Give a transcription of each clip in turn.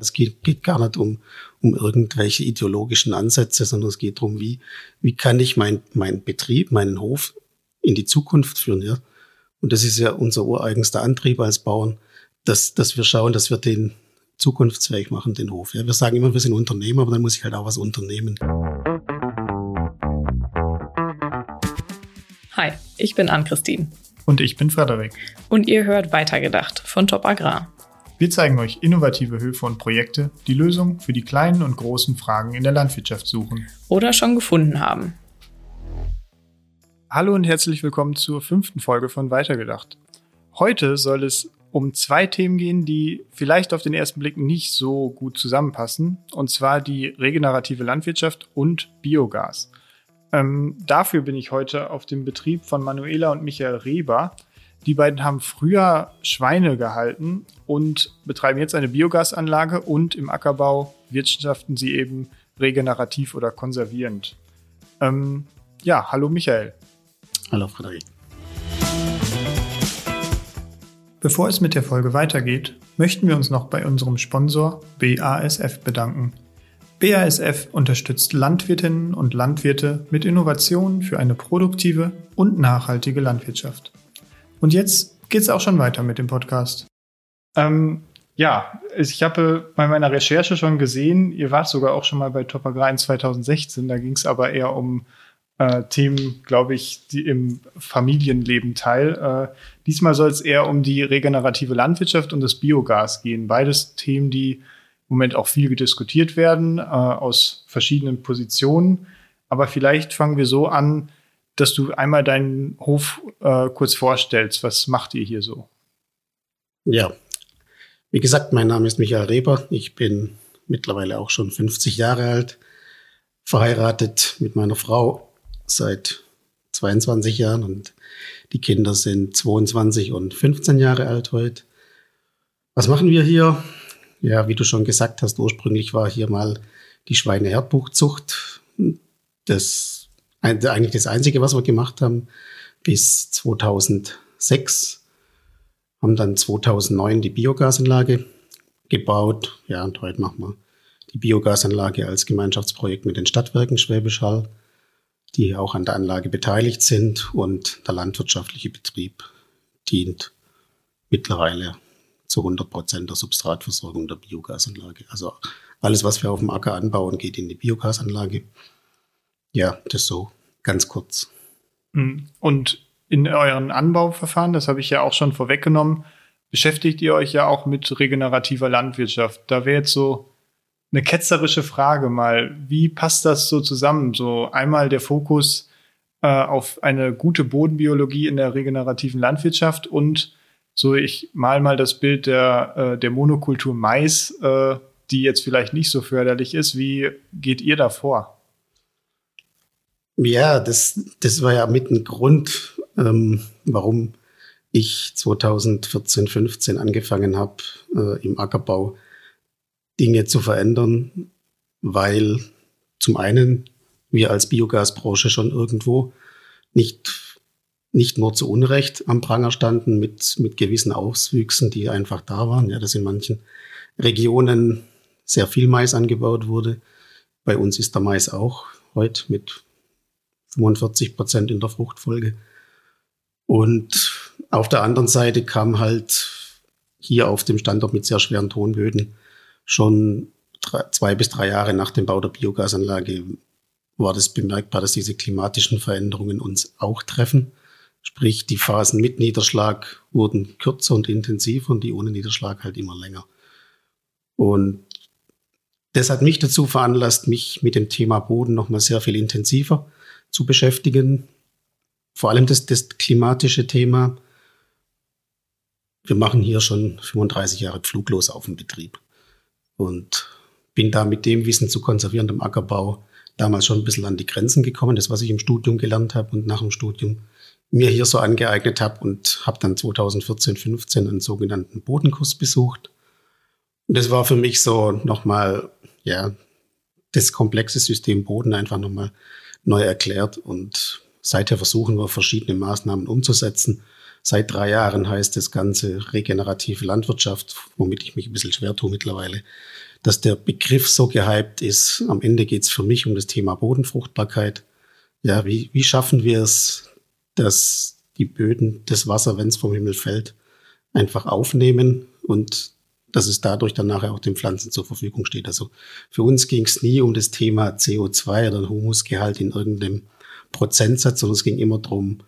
Es geht, geht gar nicht um, um irgendwelche ideologischen Ansätze, sondern es geht darum, wie, wie kann ich mein, mein Betrieb, meinen Hof in die Zukunft führen. Ja? Und das ist ja unser ureigenster Antrieb als Bauern, dass, dass wir schauen, dass wir den zukunftsfähig machen, den Hof. Ja? Wir sagen immer, wir sind Unternehmer, aber dann muss ich halt auch was unternehmen. Hi, ich bin Ann-Christine. Und ich bin Frederik. Und ihr hört Weitergedacht von Top Agrar. Wir zeigen euch innovative Höfe und Projekte, die Lösungen für die kleinen und großen Fragen in der Landwirtschaft suchen. Oder schon gefunden haben. Hallo und herzlich willkommen zur fünften Folge von Weitergedacht. Heute soll es um zwei Themen gehen, die vielleicht auf den ersten Blick nicht so gut zusammenpassen, und zwar die regenerative Landwirtschaft und Biogas. Ähm, dafür bin ich heute auf dem Betrieb von Manuela und Michael Reber. Die beiden haben früher Schweine gehalten und betreiben jetzt eine Biogasanlage und im Ackerbau wirtschaften sie eben regenerativ oder konservierend. Ähm, ja, hallo Michael. Hallo Frederik. Bevor es mit der Folge weitergeht, möchten wir uns noch bei unserem Sponsor BASF bedanken. BASF unterstützt Landwirtinnen und Landwirte mit Innovationen für eine produktive und nachhaltige Landwirtschaft. Und jetzt geht's auch schon weiter mit dem Podcast. Ähm, ja, ich habe bei meiner Recherche schon gesehen, ihr wart sogar auch schon mal bei Top in 2016. Da ging es aber eher um äh, Themen, glaube ich, die im Familienleben teil. Äh, diesmal soll es eher um die regenerative Landwirtschaft und das Biogas gehen. Beides Themen, die im Moment auch viel diskutiert werden, äh, aus verschiedenen Positionen. Aber vielleicht fangen wir so an, dass du einmal deinen Hof äh, kurz vorstellst. Was macht ihr hier so? Ja, wie gesagt, mein Name ist Michael Reber. Ich bin mittlerweile auch schon 50 Jahre alt, verheiratet mit meiner Frau seit 22 Jahren und die Kinder sind 22 und 15 Jahre alt heute. Was machen wir hier? Ja, wie du schon gesagt hast, ursprünglich war hier mal die Schweineherdbuchzucht. Das eigentlich das Einzige, was wir gemacht haben, bis 2006. Haben dann 2009 die Biogasanlage gebaut. Ja, und heute machen wir die Biogasanlage als Gemeinschaftsprojekt mit den Stadtwerken Schwäbisch Hall, die auch an der Anlage beteiligt sind. Und der landwirtschaftliche Betrieb dient mittlerweile zu 100 Prozent der Substratversorgung der Biogasanlage. Also alles, was wir auf dem Acker anbauen, geht in die Biogasanlage. Ja, das so ganz kurz. Hm. Und in euren Anbauverfahren, das habe ich ja auch schon vorweggenommen, beschäftigt ihr euch ja auch mit regenerativer Landwirtschaft. Da wäre jetzt so eine ketzerische Frage mal, wie passt das so zusammen? So einmal der Fokus äh, auf eine gute Bodenbiologie in der regenerativen Landwirtschaft und so ich mal mal das Bild der, äh, der Monokultur Mais, äh, die jetzt vielleicht nicht so förderlich ist. Wie geht ihr da vor? Ja, das, das war ja mit ein Grund, ähm, warum ich 2014, 15 angefangen habe, äh, im Ackerbau Dinge zu verändern, weil zum einen wir als Biogasbranche schon irgendwo nicht, nicht nur zu Unrecht am Pranger standen mit, mit gewissen Auswüchsen, die einfach da waren. Ja, dass in manchen Regionen sehr viel Mais angebaut wurde. Bei uns ist der Mais auch heute mit 45 Prozent in der Fruchtfolge. Und auf der anderen Seite kam halt hier auf dem Standort mit sehr schweren Tonböden schon drei, zwei bis drei Jahre nach dem Bau der Biogasanlage war das bemerkbar, dass diese klimatischen Veränderungen uns auch treffen. Sprich, die Phasen mit Niederschlag wurden kürzer und intensiver und die ohne Niederschlag halt immer länger. Und das hat mich dazu veranlasst, mich mit dem Thema Boden nochmal sehr viel intensiver zu beschäftigen. Vor allem das, das klimatische Thema. Wir machen hier schon 35 Jahre fluglos auf dem Betrieb und bin da mit dem Wissen zu konservierendem Ackerbau damals schon ein bisschen an die Grenzen gekommen, das was ich im Studium gelernt habe und nach dem Studium mir hier so angeeignet habe und habe dann 2014, 15 einen sogenannten Bodenkurs besucht. Und das war für mich so nochmal, ja, das komplexe System Boden einfach nochmal neu erklärt und seither versuchen wir verschiedene Maßnahmen umzusetzen. Seit drei Jahren heißt das Ganze regenerative Landwirtschaft, womit ich mich ein bisschen schwer tue mittlerweile. dass der Begriff so gehypt ist. Am Ende geht es für mich um das Thema Bodenfruchtbarkeit. Ja, wie, wie schaffen wir es, dass die Böden das Wasser, wenn es vom Himmel fällt, einfach aufnehmen und dass es dadurch dann nachher auch den Pflanzen zur Verfügung steht. Also für uns ging es nie um das Thema CO2 oder Humusgehalt in irgendeinem Prozentsatz, sondern es ging immer darum,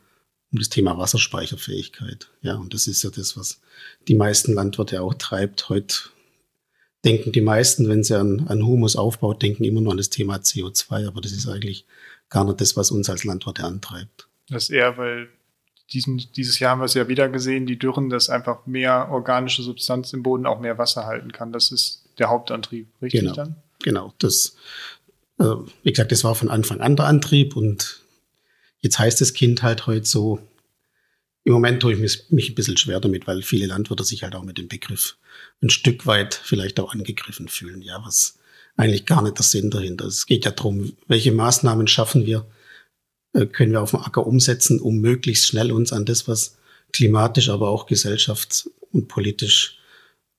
um das Thema Wasserspeicherfähigkeit. Ja, und das ist ja das, was die meisten Landwirte auch treibt. Heute denken die meisten, wenn sie an, an Humus aufbaut, denken immer nur an das Thema CO2, aber das ist eigentlich gar nicht das, was uns als Landwirte antreibt. Das eher, weil diesen, dieses Jahr haben wir es ja wieder gesehen, die Dürren, dass einfach mehr organische Substanz im Boden auch mehr Wasser halten kann. Das ist der Hauptantrieb, richtig genau, dann? Genau, das, äh, wie gesagt, das war von Anfang an der Antrieb und jetzt heißt das Kind halt heute so, im Moment tue ich mich, mich ein bisschen schwer damit, weil viele Landwirte sich halt auch mit dem Begriff ein Stück weit vielleicht auch angegriffen fühlen. Ja, was eigentlich gar nicht der Sinn dahinter ist. Es geht ja darum, welche Maßnahmen schaffen wir, können wir auf dem Acker umsetzen, um möglichst schnell uns an das, was klimatisch, aber auch gesellschafts- und politisch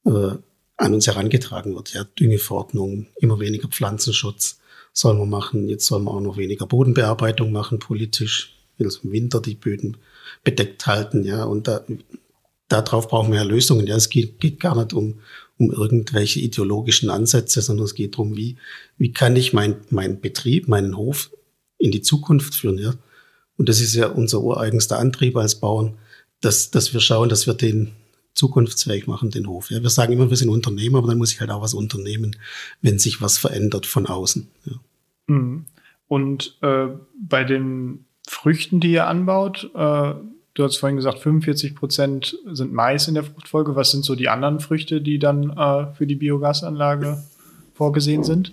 äh, an uns herangetragen wird. Ja, Düngeverordnung, immer weniger Pflanzenschutz sollen wir machen. Jetzt sollen wir auch noch weniger Bodenbearbeitung machen, politisch. Also im Winter die Böden bedeckt halten, ja. Und da, darauf brauchen wir ja Lösungen. Ja, es geht, geht gar nicht um, um irgendwelche ideologischen Ansätze, sondern es geht darum, wie, wie kann ich mein, mein Betrieb, meinen Hof in die Zukunft führen, ja. Und das ist ja unser ureigenster Antrieb als Bauern, dass, dass wir schauen, dass wir den zukunftsfähig machen, den Hof. Ja, wir sagen immer, wir sind Unternehmer, aber dann muss ich halt auch was unternehmen, wenn sich was verändert von außen. Ja. Mhm. Und äh, bei den Früchten, die ihr anbaut, äh, du hast vorhin gesagt, 45 Prozent sind Mais in der Fruchtfolge. Was sind so die anderen Früchte, die dann äh, für die Biogasanlage vorgesehen sind?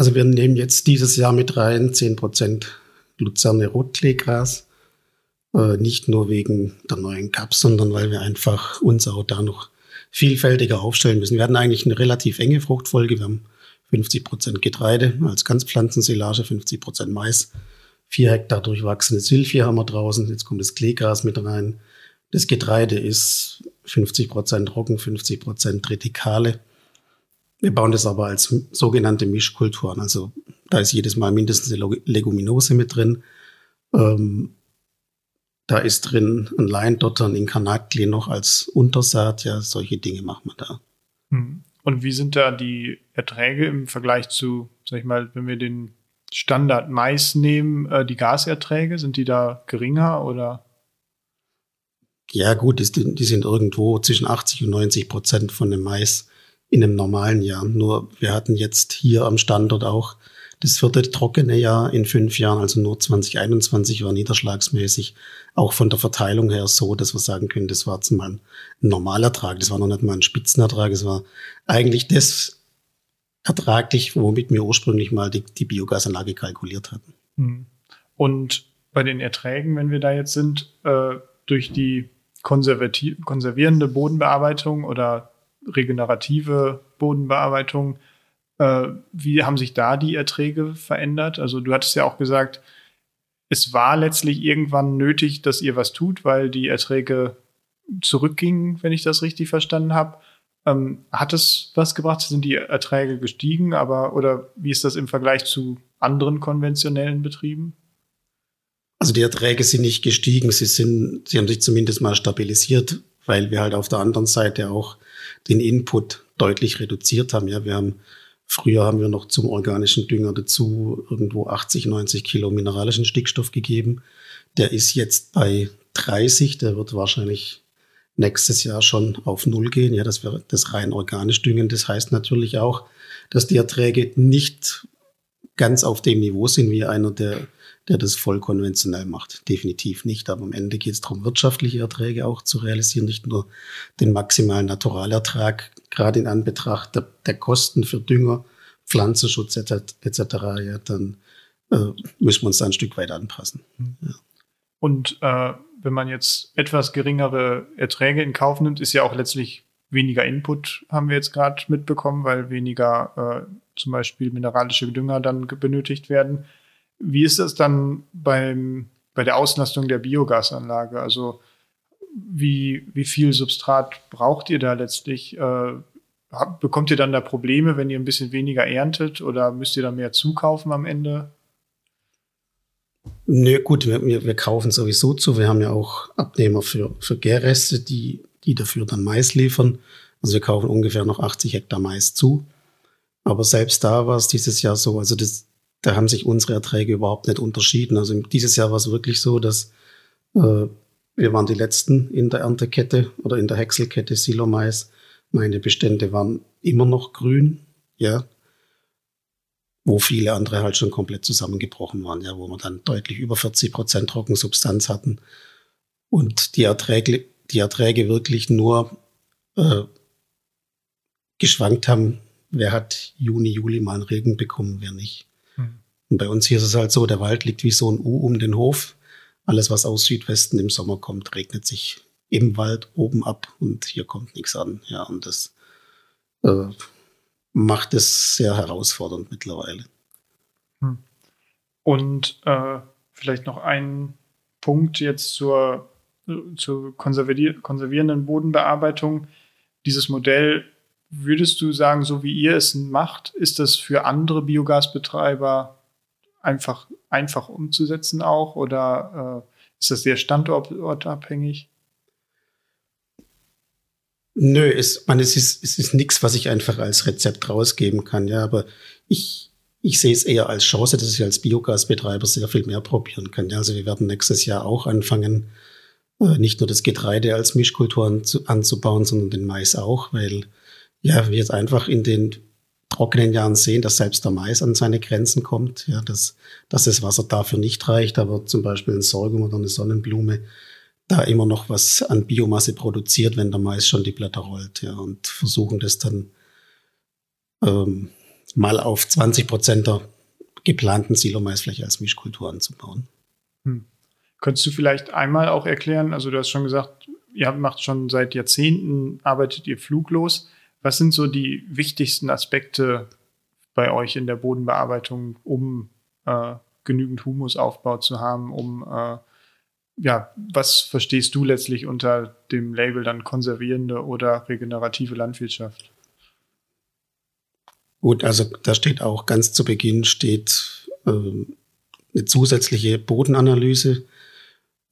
Also wir nehmen jetzt dieses Jahr mit rein 10 Prozent Luzerne Rotkleegras. Äh, nicht nur wegen der neuen Cups, sondern weil wir einfach uns auch da noch vielfältiger aufstellen müssen. Wir hatten eigentlich eine relativ enge Fruchtfolge. Wir haben 50 Prozent Getreide als Ganzpflanzensilage, 50 Prozent Mais, vier Hektar durchwachsene Silphie haben wir draußen. Jetzt kommt das Kleegras mit rein. Das Getreide ist 50 Prozent Roggen, 50 Prozent Tritikale. Wir bauen das aber als sogenannte Mischkultur an. Also da ist jedes Mal mindestens eine Leguminose mit drin. Ähm, da ist drin ein Leindotter, ein Inkarnatli noch als Untersaat. Ja, solche Dinge machen wir da. Hm. Und wie sind da die Erträge im Vergleich zu, sag ich mal, wenn wir den Standard Mais nehmen, äh, die Gaserträge, sind die da geringer oder? Ja, gut, die, die sind irgendwo zwischen 80 und 90 Prozent von dem Mais in einem normalen Jahr. Nur wir hatten jetzt hier am Standort auch das vierte trockene Jahr in fünf Jahren, also nur 2021 war niederschlagsmäßig auch von der Verteilung her so, dass wir sagen können, das war jetzt mal ein Normalertrag, das war noch nicht mal ein Spitzenertrag, es war eigentlich das ertraglich, womit wir ursprünglich mal die, die Biogasanlage kalkuliert hatten. Hm. Und bei den Erträgen, wenn wir da jetzt sind, äh, durch die konservierende Bodenbearbeitung oder regenerative Bodenbearbeitung. Äh, wie haben sich da die Erträge verändert? Also du hattest ja auch gesagt, es war letztlich irgendwann nötig, dass ihr was tut, weil die Erträge zurückgingen, wenn ich das richtig verstanden habe. Ähm, hat es was gebracht? Sind die Erträge gestiegen? Aber oder wie ist das im Vergleich zu anderen konventionellen Betrieben? Also die Erträge sind nicht gestiegen, sie sind, sie haben sich zumindest mal stabilisiert, weil wir halt auf der anderen Seite auch den Input deutlich reduziert haben. Ja, wir haben früher haben wir noch zum organischen Dünger dazu irgendwo 80, 90 Kilo mineralischen Stickstoff gegeben. Der ist jetzt bei 30, der wird wahrscheinlich nächstes Jahr schon auf Null gehen. Ja, das wäre das rein organisch düngen. Das heißt natürlich auch, dass die Erträge nicht ganz auf dem Niveau sind wie einer, der der das voll konventionell macht. Definitiv nicht. Aber am Ende geht es darum, wirtschaftliche Erträge auch zu realisieren, nicht nur den maximalen Naturalertrag, gerade in Anbetracht der, der Kosten für Dünger, Pflanzenschutz etc. Ja, dann äh, müssen wir uns da ein Stück weit anpassen. Ja. Und äh, wenn man jetzt etwas geringere Erträge in Kauf nimmt, ist ja auch letztlich weniger Input, haben wir jetzt gerade mitbekommen, weil weniger äh, zum Beispiel mineralische Dünger dann benötigt werden. Wie ist das dann beim, bei der Auslastung der Biogasanlage? Also wie, wie viel Substrat braucht ihr da letztlich? Äh, bekommt ihr dann da Probleme, wenn ihr ein bisschen weniger erntet oder müsst ihr da mehr zukaufen am Ende? Nö, gut, wir, wir kaufen sowieso zu. Wir haben ja auch Abnehmer für, für Gärreste, die, die dafür dann Mais liefern. Also wir kaufen ungefähr noch 80 Hektar Mais zu. Aber selbst da war es dieses Jahr so, also das, da haben sich unsere Erträge überhaupt nicht unterschieden. Also dieses Jahr war es wirklich so, dass äh, wir waren die Letzten in der Erntekette oder in der Häckselkette Silomais. Meine Bestände waren immer noch grün, ja, wo viele andere halt schon komplett zusammengebrochen waren, ja, wo wir dann deutlich über 40 Prozent Trockensubstanz hatten und die Erträge, die Erträge wirklich nur äh, geschwankt haben, wer hat Juni, Juli mal einen Regen bekommen, wer nicht. Und bei uns hier ist es halt so, der Wald liegt wie so ein U um den Hof. Alles, was aus Südwesten im Sommer kommt, regnet sich im Wald oben ab und hier kommt nichts an. Ja, und das äh, macht es sehr herausfordernd mittlerweile. Hm. Und äh, vielleicht noch ein Punkt jetzt zur, zur konservierenden Bodenbearbeitung. Dieses Modell, würdest du sagen, so wie ihr es macht, ist das für andere Biogasbetreiber einfach, einfach umzusetzen auch oder äh, ist das sehr standortabhängig? Nö, es, man, es ist, es ist nichts, was ich einfach als Rezept rausgeben kann, ja, aber ich, ich sehe es eher als Chance, dass ich als Biogasbetreiber sehr viel mehr probieren kann. Ja, also wir werden nächstes Jahr auch anfangen, äh, nicht nur das Getreide als Mischkultur anzu, anzubauen, sondern den Mais auch, weil ja, wir jetzt einfach in den trockenen Jahren sehen, dass selbst der Mais an seine Grenzen kommt, ja, dass, dass das Wasser dafür nicht reicht, aber zum Beispiel ein Sorghum oder eine Sonnenblume da immer noch was an Biomasse produziert, wenn der Mais schon die Blätter rollt, ja, und versuchen das dann ähm, mal auf 20 Prozent der geplanten Silomaisfläche als Mischkultur anzubauen. Hm. Könntest du vielleicht einmal auch erklären, also du hast schon gesagt, ihr macht schon seit Jahrzehnten, arbeitet ihr fluglos. Was sind so die wichtigsten Aspekte bei euch in der Bodenbearbeitung, um äh, genügend Humusaufbau zu haben, um äh, ja, was verstehst du letztlich unter dem Label dann konservierende oder regenerative Landwirtschaft? Gut, also da steht auch ganz zu Beginn steht ähm, eine zusätzliche Bodenanalyse.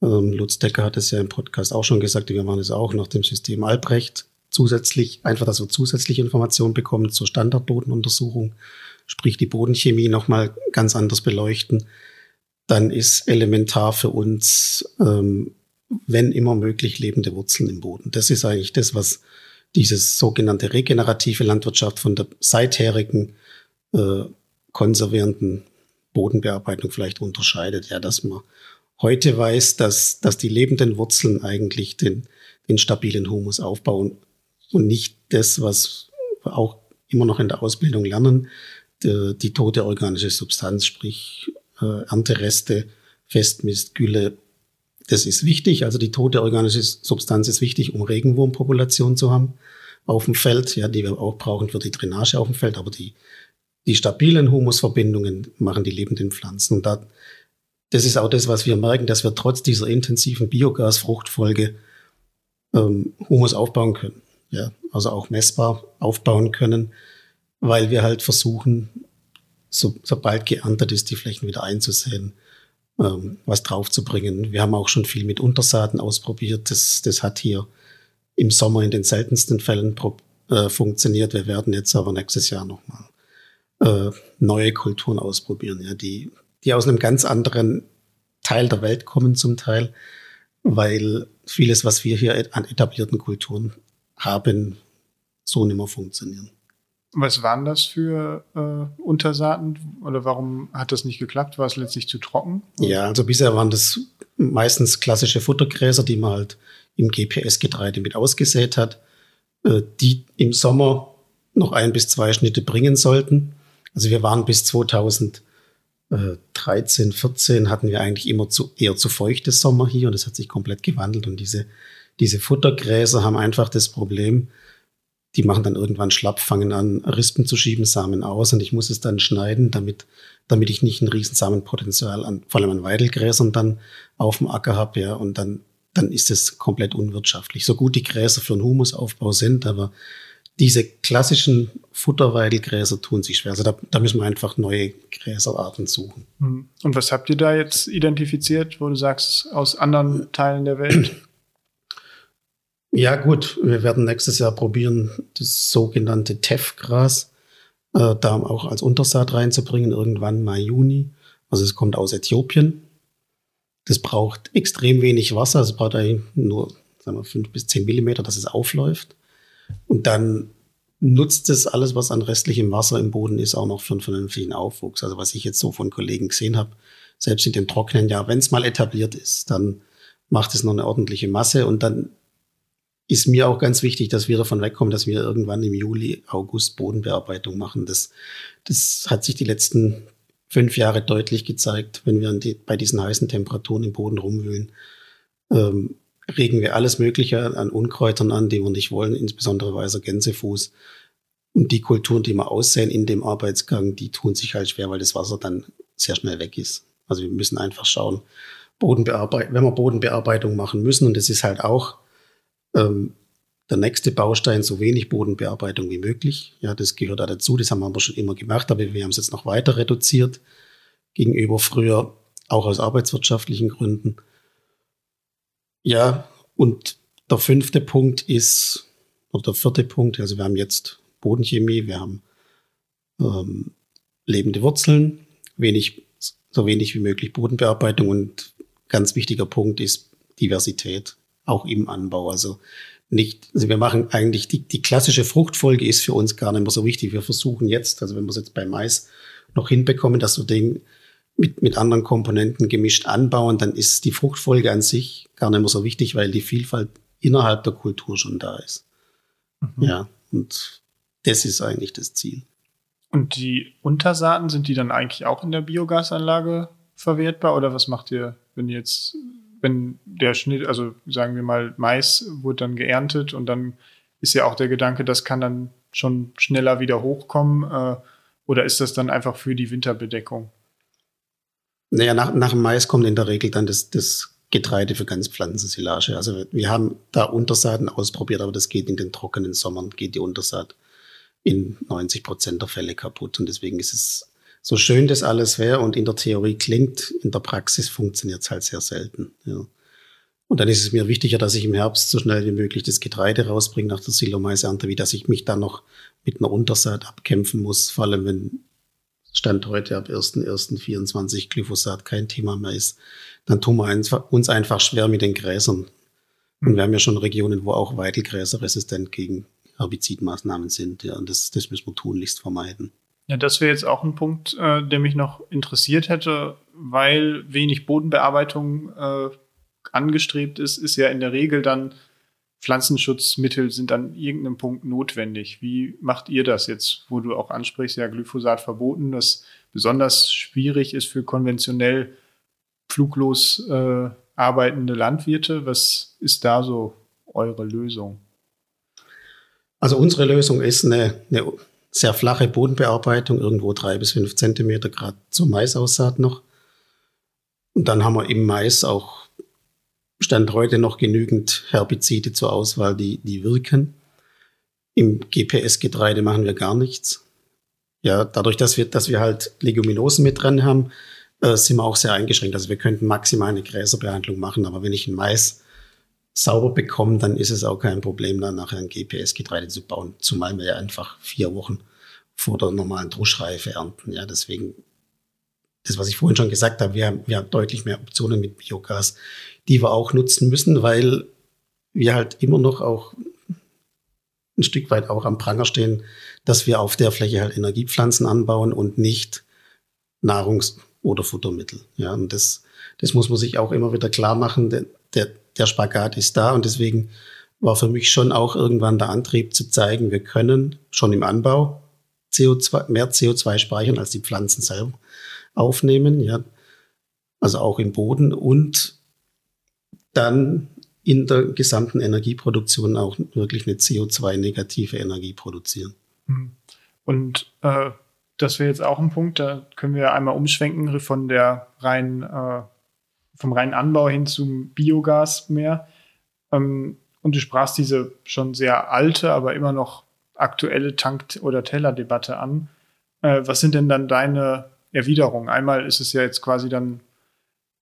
Ähm, Lutz Decker hat es ja im Podcast auch schon gesagt, wir machen es auch nach dem System Albrecht zusätzlich, einfach, dass wir zusätzliche Informationen bekommen zur Standardbodenuntersuchung, sprich die Bodenchemie nochmal ganz anders beleuchten dann ist elementar für uns, ähm, wenn immer möglich, lebende Wurzeln im Boden. Das ist eigentlich das, was dieses sogenannte regenerative Landwirtschaft von der seitherigen äh, konservierenden Bodenbearbeitung vielleicht unterscheidet. Ja, dass man heute weiß, dass, dass die lebenden Wurzeln eigentlich den, den stabilen Humus aufbauen und nicht das, was wir auch immer noch in der Ausbildung lernen, die, die tote organische Substanz, sprich äh, Erntereste, Festmist, Gülle. Das ist wichtig. Also die tote organische Substanz ist wichtig, um Regenwurmpopulation zu haben auf dem Feld, ja, die wir auch brauchen für die Drainage auf dem Feld. Aber die, die stabilen Humusverbindungen machen die lebenden Pflanzen. Und da, das ist auch das, was wir merken, dass wir trotz dieser intensiven Biogasfruchtfolge ähm, Humus aufbauen können. Ja, also auch messbar aufbauen können, weil wir halt versuchen, so, sobald geerntet ist, die Flächen wieder einzusehen, ähm, was draufzubringen. Wir haben auch schon viel mit Untersaaten ausprobiert. Das, das hat hier im Sommer in den seltensten Fällen äh, funktioniert. Wir werden jetzt aber nächstes Jahr nochmal äh, neue Kulturen ausprobieren, ja, die, die aus einem ganz anderen Teil der Welt kommen zum Teil, weil vieles, was wir hier an etablierten Kulturen haben, so nicht mehr funktionieren. Was waren das für äh, Untersaaten oder warum hat das nicht geklappt? War es letztlich zu trocken? Ja, also bisher waren das meistens klassische Futtergräser, die man halt im GPS-Getreide mit ausgesät hat, äh, die im Sommer noch ein bis zwei Schnitte bringen sollten. Also wir waren bis 2013, 14 hatten wir eigentlich immer zu, eher zu feuchtes Sommer hier und das hat sich komplett gewandelt und diese, diese Futtergräser haben einfach das Problem, die machen dann irgendwann schlapp, fangen an, Rispen zu schieben, Samen aus und ich muss es dann schneiden, damit, damit ich nicht ein riesen Samenpotenzial an, vor allem an Weidelgräsern dann auf dem Acker habe, ja, und dann, dann ist es komplett unwirtschaftlich. So gut die Gräser für einen Humusaufbau sind, aber diese klassischen Futterweidelgräser tun sich schwer. Also da, da müssen wir einfach neue Gräserarten suchen. Hm. Und was habt ihr da jetzt identifiziert, wo du sagst, aus anderen Teilen der Welt? Ja, gut, wir werden nächstes Jahr probieren, das sogenannte Teff-Gras äh, da auch als Untersaat reinzubringen, irgendwann Mai, Juni. Also es kommt aus Äthiopien. Das braucht extrem wenig Wasser, es braucht eigentlich nur sagen wir, fünf bis zehn Millimeter, dass es aufläuft. Und dann nutzt es alles, was an restlichem Wasser im Boden ist, auch noch für einen vernünftigen Aufwuchs. Also was ich jetzt so von Kollegen gesehen habe, selbst in dem trockenen Jahr, wenn es mal etabliert ist, dann macht es noch eine ordentliche Masse und dann ist mir auch ganz wichtig, dass wir davon wegkommen, dass wir irgendwann im Juli, August Bodenbearbeitung machen. Das, das hat sich die letzten fünf Jahre deutlich gezeigt, wenn wir die, bei diesen heißen Temperaturen im Boden rumwühlen. Ähm, regen wir alles Mögliche an Unkräutern an, die wir nicht wollen, insbesondere weißer Gänsefuß. Und die Kulturen, die wir aussehen in dem Arbeitsgang, die tun sich halt schwer, weil das Wasser dann sehr schnell weg ist. Also wir müssen einfach schauen, Bodenbearbeitung, wenn wir Bodenbearbeitung machen müssen, und das ist halt auch ähm, der nächste Baustein, so wenig Bodenbearbeitung wie möglich. Ja, das gehört da dazu, das haben wir schon immer gemacht, aber wir haben es jetzt noch weiter reduziert gegenüber früher, auch aus arbeitswirtschaftlichen Gründen. Ja, und der fünfte Punkt ist, oder der vierte Punkt, also wir haben jetzt Bodenchemie, wir haben ähm, lebende Wurzeln, wenig, so wenig wie möglich Bodenbearbeitung und ganz wichtiger Punkt ist Diversität, auch im Anbau. Also nicht, also wir machen eigentlich die, die klassische Fruchtfolge ist für uns gar nicht mehr so wichtig. Wir versuchen jetzt, also wenn wir es jetzt bei Mais noch hinbekommen, dass wir den mit, mit anderen Komponenten gemischt anbauen, dann ist die Fruchtfolge an sich gar nicht mehr so wichtig, weil die Vielfalt innerhalb der Kultur schon da ist. Mhm. Ja, und das ist eigentlich das Ziel. Und die Untersaaten, sind die dann eigentlich auch in der Biogasanlage verwertbar oder was macht ihr, wenn jetzt, wenn der Schnitt, also sagen wir mal, Mais wird dann geerntet und dann ist ja auch der Gedanke, das kann dann schon schneller wieder hochkommen äh, oder ist das dann einfach für die Winterbedeckung? Naja, nach, nach dem Mais kommt in der Regel dann das, das Getreide für Ganzpflanzensilage. Also wir haben da Untersaaten ausprobiert, aber das geht in den trockenen Sommern, geht die Untersaat in 90 Prozent der Fälle kaputt. Und deswegen ist es so schön das alles wäre und in der Theorie klingt, in der Praxis funktioniert es halt sehr selten. Ja. Und dann ist es mir wichtiger, dass ich im Herbst so schnell wie möglich das Getreide rausbringe nach der Silomais-Ernte, wie dass ich mich dann noch mit einer Untersaat abkämpfen muss, vor allem wenn Stand heute ab 1.1.24 Glyphosat kein Thema mehr ist, dann tun wir uns einfach schwer mit den Gräsern. Und wir haben ja schon Regionen, wo auch Weidelgräser resistent gegen Herbizidmaßnahmen sind. Ja, und das, das müssen wir tunlichst vermeiden. Ja, das wäre jetzt auch ein Punkt, äh, der mich noch interessiert hätte, weil wenig Bodenbearbeitung äh, angestrebt ist, ist ja in der Regel dann Pflanzenschutzmittel sind an irgendeinem Punkt notwendig. Wie macht ihr das jetzt, wo du auch ansprichst, ja, Glyphosat verboten, das besonders schwierig ist für konventionell fluglos äh, arbeitende Landwirte? Was ist da so eure Lösung? Also unsere Lösung ist eine, eine sehr flache Bodenbearbeitung, irgendwo drei bis fünf Zentimeter gerade zur Maisaussaat noch. Und dann haben wir im Mais auch Stand heute noch genügend Herbizide zur Auswahl, die, die wirken. Im GPS-Getreide machen wir gar nichts. Ja, dadurch, dass wir, dass wir halt Leguminosen mit dran haben, äh, sind wir auch sehr eingeschränkt. Also wir könnten maximal eine Gräserbehandlung machen, aber wenn ich ein Mais sauber bekomme, dann ist es auch kein Problem, dann nachher ein GPS-Getreide zu bauen. Zumal wir ja einfach vier Wochen vor der normalen Druschreife ernten. Ja, deswegen, das, was ich vorhin schon gesagt habe, wir haben, wir haben deutlich mehr Optionen mit Biogas die wir auch nutzen müssen, weil wir halt immer noch auch ein Stück weit auch am Pranger stehen, dass wir auf der Fläche halt Energiepflanzen anbauen und nicht Nahrungs- oder Futtermittel. Ja, und das, das muss man sich auch immer wieder klar machen. Der, der, der Spagat ist da und deswegen war für mich schon auch irgendwann der Antrieb zu zeigen, wir können schon im Anbau CO2, mehr CO2 speichern, als die Pflanzen selber aufnehmen, ja. Also auch im Boden und dann in der gesamten Energieproduktion auch wirklich eine CO2-negative Energie produzieren. Hm. Und äh, das wäre jetzt auch ein Punkt, da können wir einmal umschwenken von der reinen, äh, vom reinen Anbau hin zum Biogas mehr. Ähm, und du sprachst diese schon sehr alte, aber immer noch aktuelle Tank- oder Tellerdebatte an. Äh, was sind denn dann deine Erwiderungen? Einmal ist es ja jetzt quasi dann,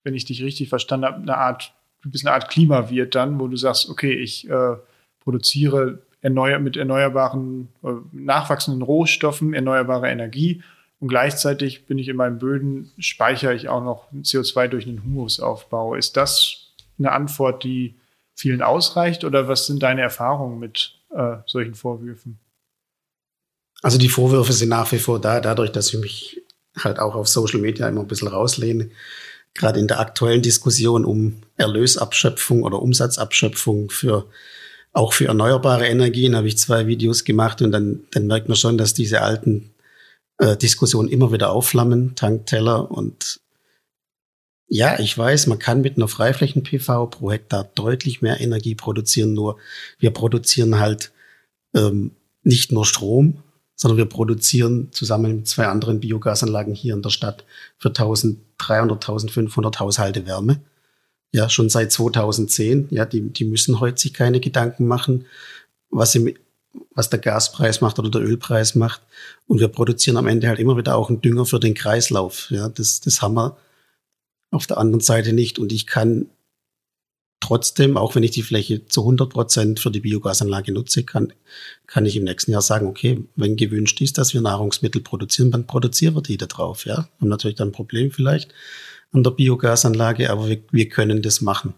wenn ich dich richtig verstanden habe, eine Art, du bist eine Art Klimawirt dann, wo du sagst, okay, ich äh, produziere erneuer mit erneuerbaren, äh, nachwachsenden Rohstoffen erneuerbare Energie und gleichzeitig bin ich in meinen Böden, speichere ich auch noch CO2 durch einen Humusaufbau. Ist das eine Antwort, die vielen ausreicht oder was sind deine Erfahrungen mit äh, solchen Vorwürfen? Also die Vorwürfe sind nach wie vor da, dadurch, dass ich mich halt auch auf Social Media immer ein bisschen rauslehne. Gerade in der aktuellen Diskussion um Erlösabschöpfung oder Umsatzabschöpfung für auch für erneuerbare Energien habe ich zwei Videos gemacht und dann, dann merkt man schon, dass diese alten äh, immer wieder aufflammen, Tankteller und ja, ich weiß, man kann mit einer Freiflächen-PV pro Hektar deutlich mehr Energie produzieren, nur wir produzieren halt ähm, nicht nur Strom, sondern wir produzieren zusammen mit zwei anderen Biogasanlagen hier in der Stadt für 1300, 1500 Haushalte Wärme. Ja, schon seit 2010. Ja, die, die müssen heute sich keine Gedanken machen, was, im, was der Gaspreis macht oder der Ölpreis macht. Und wir produzieren am Ende halt immer wieder auch einen Dünger für den Kreislauf. Ja, das, das haben wir auf der anderen Seite nicht. Und ich kann trotzdem, auch wenn ich die Fläche zu 100 Prozent für die Biogasanlage nutze, kann, kann ich im nächsten Jahr sagen, okay, wenn gewünscht ist, dass wir Nahrungsmittel produzieren, dann produzieren wir die da drauf. Ja, haben natürlich dann ein Problem vielleicht an der Biogasanlage, aber wir, wir können das machen.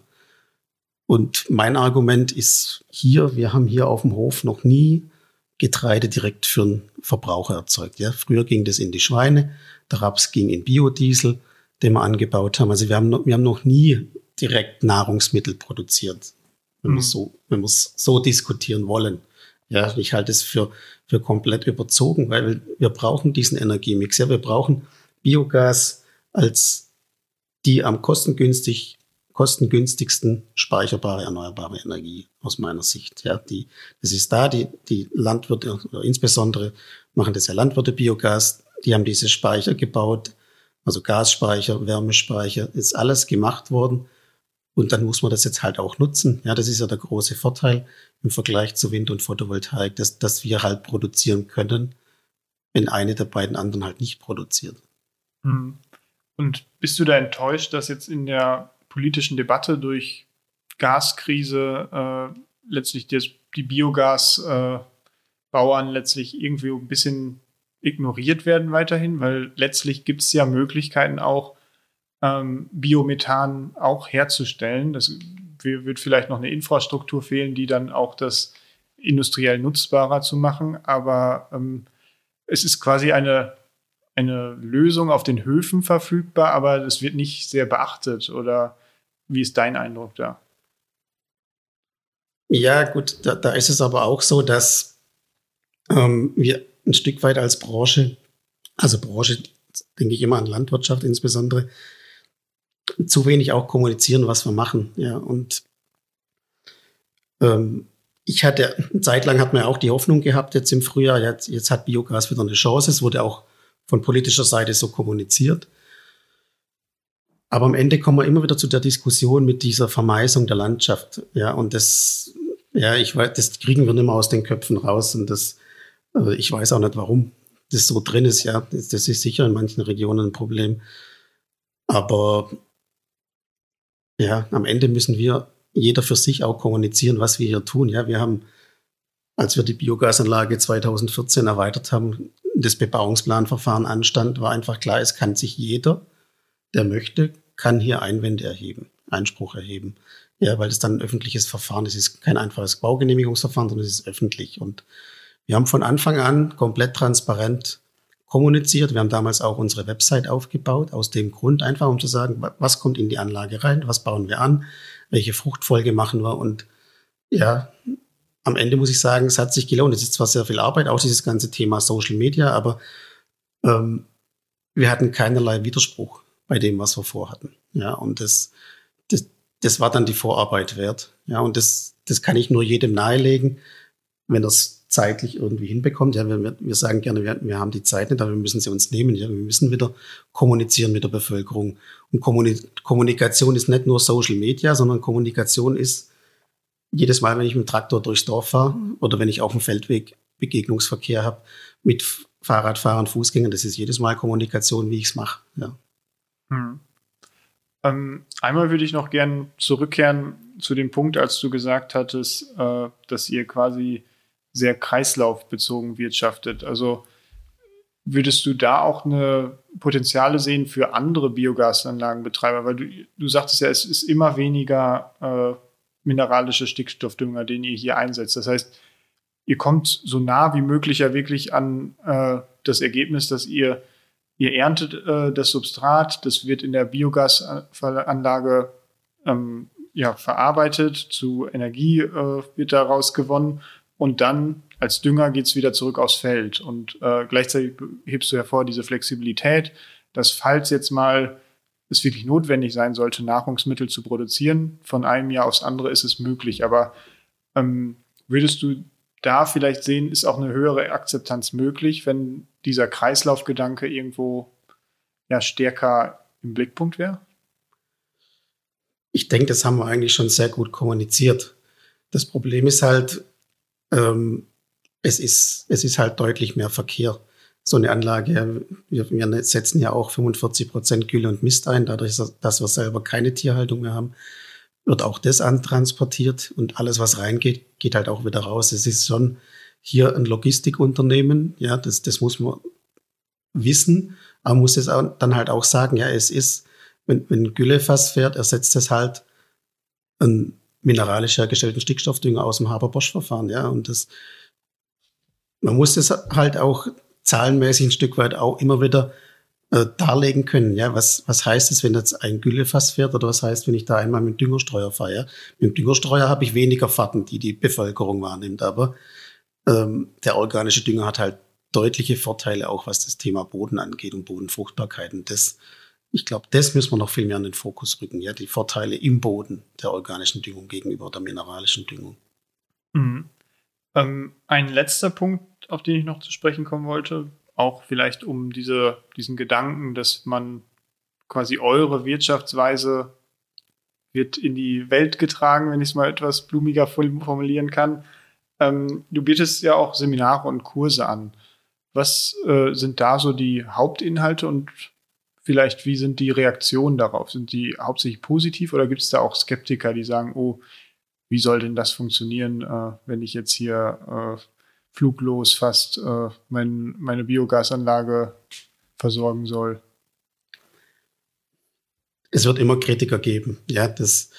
Und mein Argument ist hier, wir haben hier auf dem Hof noch nie Getreide direkt für den Verbraucher erzeugt. Ja, früher ging das in die Schweine, der Raps ging in Biodiesel, den wir angebaut haben. Also wir haben noch, wir haben noch nie direkt Nahrungsmittel produziert, wenn mhm. wir so, wenn wir es so diskutieren wollen. Ja, ich halte es für, für komplett überzogen, weil wir brauchen diesen Energiemix. Ja, wir brauchen Biogas als die am kostengünstig, kostengünstigsten speicherbare erneuerbare Energie aus meiner Sicht. Ja, die, das ist da, die, die Landwirte, oder insbesondere machen das ja Landwirte Biogas, die haben diese Speicher gebaut, also Gasspeicher, Wärmespeicher, ist alles gemacht worden. Und dann muss man das jetzt halt auch nutzen. Ja, das ist ja der große Vorteil im Vergleich zu Wind- und Photovoltaik, dass, dass wir halt produzieren können, wenn eine der beiden anderen halt nicht produziert. Mhm. Und bist du da enttäuscht, dass jetzt in der politischen Debatte durch Gaskrise äh, letztlich das, die Biogasbauern äh, letztlich irgendwie ein bisschen ignoriert werden weiterhin? Weil letztlich gibt es ja Möglichkeiten auch, ähm, Biomethan auch herzustellen. Das wird vielleicht noch eine Infrastruktur fehlen, die dann auch das industriell nutzbarer zu machen. Aber ähm, es ist quasi eine eine Lösung auf den Höfen verfügbar, aber das wird nicht sehr beachtet. Oder wie ist dein Eindruck da? Ja, gut, da, da ist es aber auch so, dass ähm, wir ein Stück weit als Branche, also Branche, denke ich immer an Landwirtschaft insbesondere, zu wenig auch kommunizieren, was wir machen. Ja, und ähm, ich hatte, eine Zeit lang hat man ja auch die Hoffnung gehabt, jetzt im Frühjahr, jetzt, jetzt hat Biogas wieder eine Chance. Es wurde auch von politischer Seite so kommuniziert. Aber am Ende kommen wir immer wieder zu der Diskussion mit dieser Vermeisung der Landschaft. Ja, und das, ja, ich weiß, das kriegen wir nicht mehr aus den Köpfen raus. Und das, also ich weiß auch nicht, warum das so drin ist. Ja, das, das ist sicher in manchen Regionen ein Problem. Aber ja, am Ende müssen wir jeder für sich auch kommunizieren, was wir hier tun. Ja, wir haben, als wir die Biogasanlage 2014 erweitert haben, das Bebauungsplanverfahren anstand, war einfach klar, es kann sich jeder, der möchte, kann hier Einwände erheben, Einspruch erheben. Ja, weil es dann ein öffentliches Verfahren ist. Es ist kein einfaches Baugenehmigungsverfahren, sondern es ist öffentlich. Und wir haben von Anfang an komplett transparent kommuniziert. Wir haben damals auch unsere Website aufgebaut, aus dem Grund einfach, um zu sagen, was kommt in die Anlage rein, was bauen wir an, welche Fruchtfolge machen wir und ja, am Ende muss ich sagen, es hat sich gelohnt. Es ist zwar sehr viel Arbeit, auch dieses ganze Thema Social Media, aber ähm, wir hatten keinerlei Widerspruch bei dem, was wir vorhatten. Ja, und das, das, das war dann die Vorarbeit wert. Ja, und das, das kann ich nur jedem nahelegen, wenn es zeitlich irgendwie hinbekommt. Ja, wir, wir sagen gerne, wir, wir haben die Zeit nicht, aber wir müssen sie uns nehmen. Ja, wir müssen wieder kommunizieren mit der Bevölkerung. Und Kommunikation ist nicht nur Social Media, sondern Kommunikation ist jedes Mal, wenn ich mit dem Traktor durchs Dorf fahre oder wenn ich auf dem Feldweg Begegnungsverkehr habe mit Fahrradfahrern, Fußgängern. Das ist jedes Mal Kommunikation, wie ich es mache. Ja. Hm. Ähm, einmal würde ich noch gern zurückkehren zu dem Punkt, als du gesagt hattest, äh, dass ihr quasi sehr kreislaufbezogen wirtschaftet. Also würdest du da auch eine Potenziale sehen für andere Biogasanlagenbetreiber? Weil du, du sagtest ja, es ist immer weniger äh, mineralische Stickstoffdünger, den ihr hier einsetzt. Das heißt, ihr kommt so nah wie möglich ja wirklich an äh, das Ergebnis, dass ihr, ihr erntet äh, das Substrat, das wird in der Biogasanlage ähm, ja, verarbeitet, zu Energie äh, wird daraus gewonnen und dann als Dünger geht es wieder zurück aufs Feld. Und äh, gleichzeitig hebst du hervor diese Flexibilität, dass falls jetzt mal es wirklich notwendig sein sollte, Nahrungsmittel zu produzieren, von einem Jahr aufs andere ist es möglich. Aber ähm, würdest du da vielleicht sehen, ist auch eine höhere Akzeptanz möglich, wenn dieser Kreislaufgedanke irgendwo ja stärker im Blickpunkt wäre? Ich denke, das haben wir eigentlich schon sehr gut kommuniziert. Das Problem ist halt, ähm, es ist, es ist halt deutlich mehr Verkehr. So eine Anlage, wir, wir setzen ja auch 45 Prozent Gülle und Mist ein, dadurch, dass wir selber keine Tierhaltung mehr haben, wird auch das antransportiert und alles, was reingeht, geht halt auch wieder raus. Es ist schon hier ein Logistikunternehmen, ja, das, das muss man wissen, aber man muss es auch, dann halt auch sagen, ja, es ist, wenn, wenn Güllefass fährt, ersetzt es halt einen mineralisch hergestellten Stickstoffdünger aus dem Haber-Bosch-Verfahren, ja, und das, man muss es halt auch zahlenmäßig ein Stück weit auch immer wieder äh, darlegen können. Ja, was, was heißt es, wenn jetzt ein Güllefass fährt oder was heißt, wenn ich da einmal mit dem Düngerstreuer fahre? Mit dem Düngerstreuer habe ich weniger Fahrten, die die Bevölkerung wahrnimmt, aber ähm, der organische Dünger hat halt deutliche Vorteile auch, was das Thema Boden angeht und Bodenfruchtbarkeit. Und das, ich glaube, das müssen wir noch viel mehr in den Fokus rücken. Ja, die Vorteile im Boden der organischen Düngung gegenüber der mineralischen Düngung. Mhm. Ähm, ein letzter Punkt, auf den ich noch zu sprechen kommen wollte, auch vielleicht um diese, diesen Gedanken, dass man quasi eure Wirtschaftsweise wird in die Welt getragen, wenn ich es mal etwas blumiger formulieren kann. Ähm, du bietest ja auch Seminare und Kurse an. Was äh, sind da so die Hauptinhalte und vielleicht wie sind die Reaktionen darauf? Sind die hauptsächlich positiv oder gibt es da auch Skeptiker, die sagen, oh, wie soll denn das funktionieren, äh, wenn ich jetzt hier äh, fluglos fast äh, mein, meine Biogasanlage versorgen soll? Es wird immer Kritiker geben. Ja, das,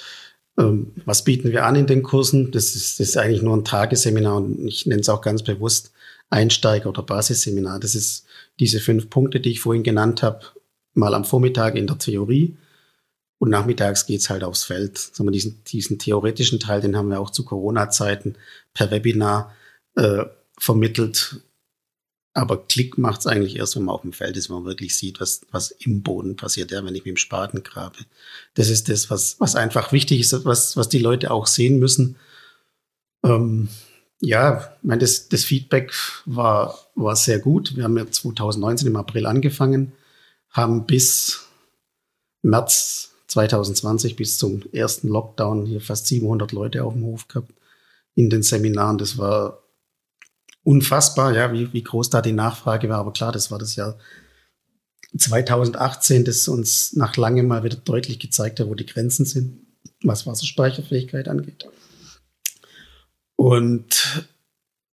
ähm, was bieten wir an in den Kursen? Das ist, das ist eigentlich nur ein Tagesseminar und ich nenne es auch ganz bewusst Einsteiger- oder Basisseminar. Das ist diese fünf Punkte, die ich vorhin genannt habe, mal am Vormittag in der Theorie und nachmittags geht's halt aufs Feld. Diesen, diesen theoretischen Teil, den haben wir auch zu Corona-Zeiten per Webinar äh, vermittelt. Aber Klick macht's eigentlich erst, wenn man auf dem Feld ist, wenn man wirklich sieht, was, was im Boden passiert, ja, wenn ich mit dem Spaten grabe. Das ist das, was, was einfach wichtig ist, was, was die Leute auch sehen müssen. Ähm, ja, ich das, das Feedback war, war sehr gut. Wir haben ja 2019 im April angefangen, haben bis März 2020 bis zum ersten Lockdown hier fast 700 Leute auf dem Hof gehabt in den Seminaren. Das war unfassbar, ja, wie, wie groß da die Nachfrage war. Aber klar, das war das Jahr 2018, das uns nach langem mal wieder deutlich gezeigt hat, wo die Grenzen sind, was Wasserspeicherfähigkeit angeht. Und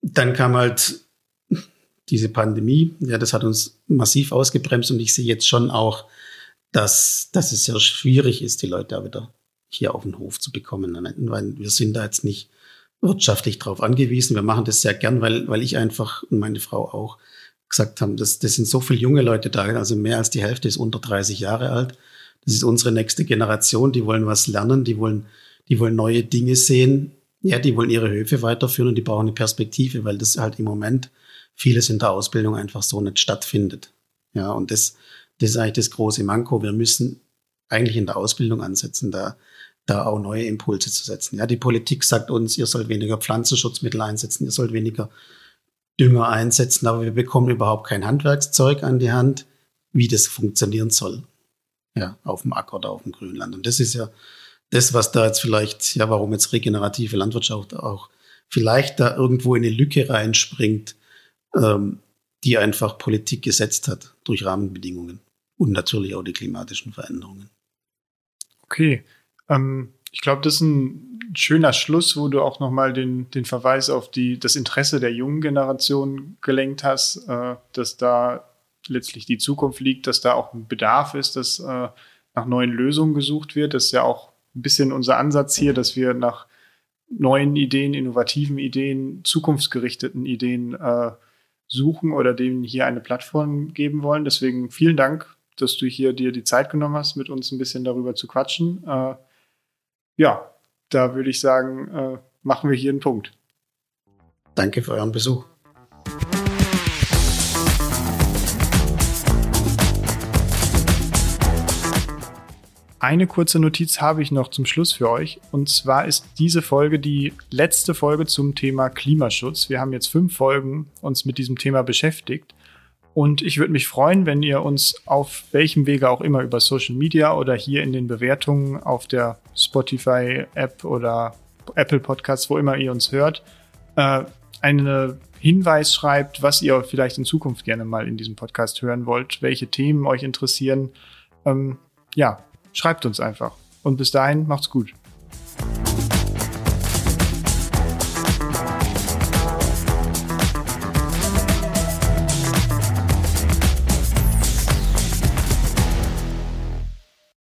dann kam halt diese Pandemie. Ja, das hat uns massiv ausgebremst und ich sehe jetzt schon auch dass, dass es sehr schwierig ist, die Leute da wieder hier auf den Hof zu bekommen. Weil wir sind da jetzt nicht wirtschaftlich drauf angewiesen. Wir machen das sehr gern, weil, weil ich einfach und meine Frau auch gesagt haben, das, das sind so viele junge Leute da, also mehr als die Hälfte ist unter 30 Jahre alt. Das ist unsere nächste Generation, die wollen was lernen, die wollen, die wollen neue Dinge sehen. Ja, die wollen ihre Höfe weiterführen und die brauchen eine Perspektive, weil das halt im Moment vieles in der Ausbildung einfach so nicht stattfindet. Ja, und das, das ist eigentlich das große Manko. Wir müssen eigentlich in der Ausbildung ansetzen, da, da auch neue Impulse zu setzen. Ja, die Politik sagt uns, ihr sollt weniger Pflanzenschutzmittel einsetzen, ihr sollt weniger Dünger einsetzen, aber wir bekommen überhaupt kein Handwerkszeug an die Hand, wie das funktionieren soll. Ja, auf dem Acker oder auf dem Grünland. Und das ist ja das, was da jetzt vielleicht, ja, warum jetzt regenerative Landwirtschaft auch vielleicht da irgendwo in eine Lücke reinspringt, ähm, die einfach Politik gesetzt hat durch Rahmenbedingungen und natürlich auch die klimatischen Veränderungen. Okay. Ähm, ich glaube, das ist ein schöner Schluss, wo du auch nochmal den, den Verweis auf die, das Interesse der jungen Generation gelenkt hast, äh, dass da letztlich die Zukunft liegt, dass da auch ein Bedarf ist, dass äh, nach neuen Lösungen gesucht wird. Das ist ja auch ein bisschen unser Ansatz hier, dass wir nach neuen Ideen, innovativen Ideen, zukunftsgerichteten Ideen äh, suchen oder denen hier eine Plattform geben wollen. Deswegen vielen Dank, dass du hier dir die Zeit genommen hast, mit uns ein bisschen darüber zu quatschen. Äh, ja, da würde ich sagen, äh, machen wir hier einen Punkt. Danke für euren Besuch. Eine kurze Notiz habe ich noch zum Schluss für euch. Und zwar ist diese Folge die letzte Folge zum Thema Klimaschutz. Wir haben jetzt fünf Folgen uns mit diesem Thema beschäftigt. Und ich würde mich freuen, wenn ihr uns auf welchem Wege auch immer über Social Media oder hier in den Bewertungen auf der Spotify-App oder Apple Podcasts, wo immer ihr uns hört, äh, einen Hinweis schreibt, was ihr vielleicht in Zukunft gerne mal in diesem Podcast hören wollt, welche Themen euch interessieren. Ähm, ja, schreibt uns einfach. Und bis dahin, macht's gut.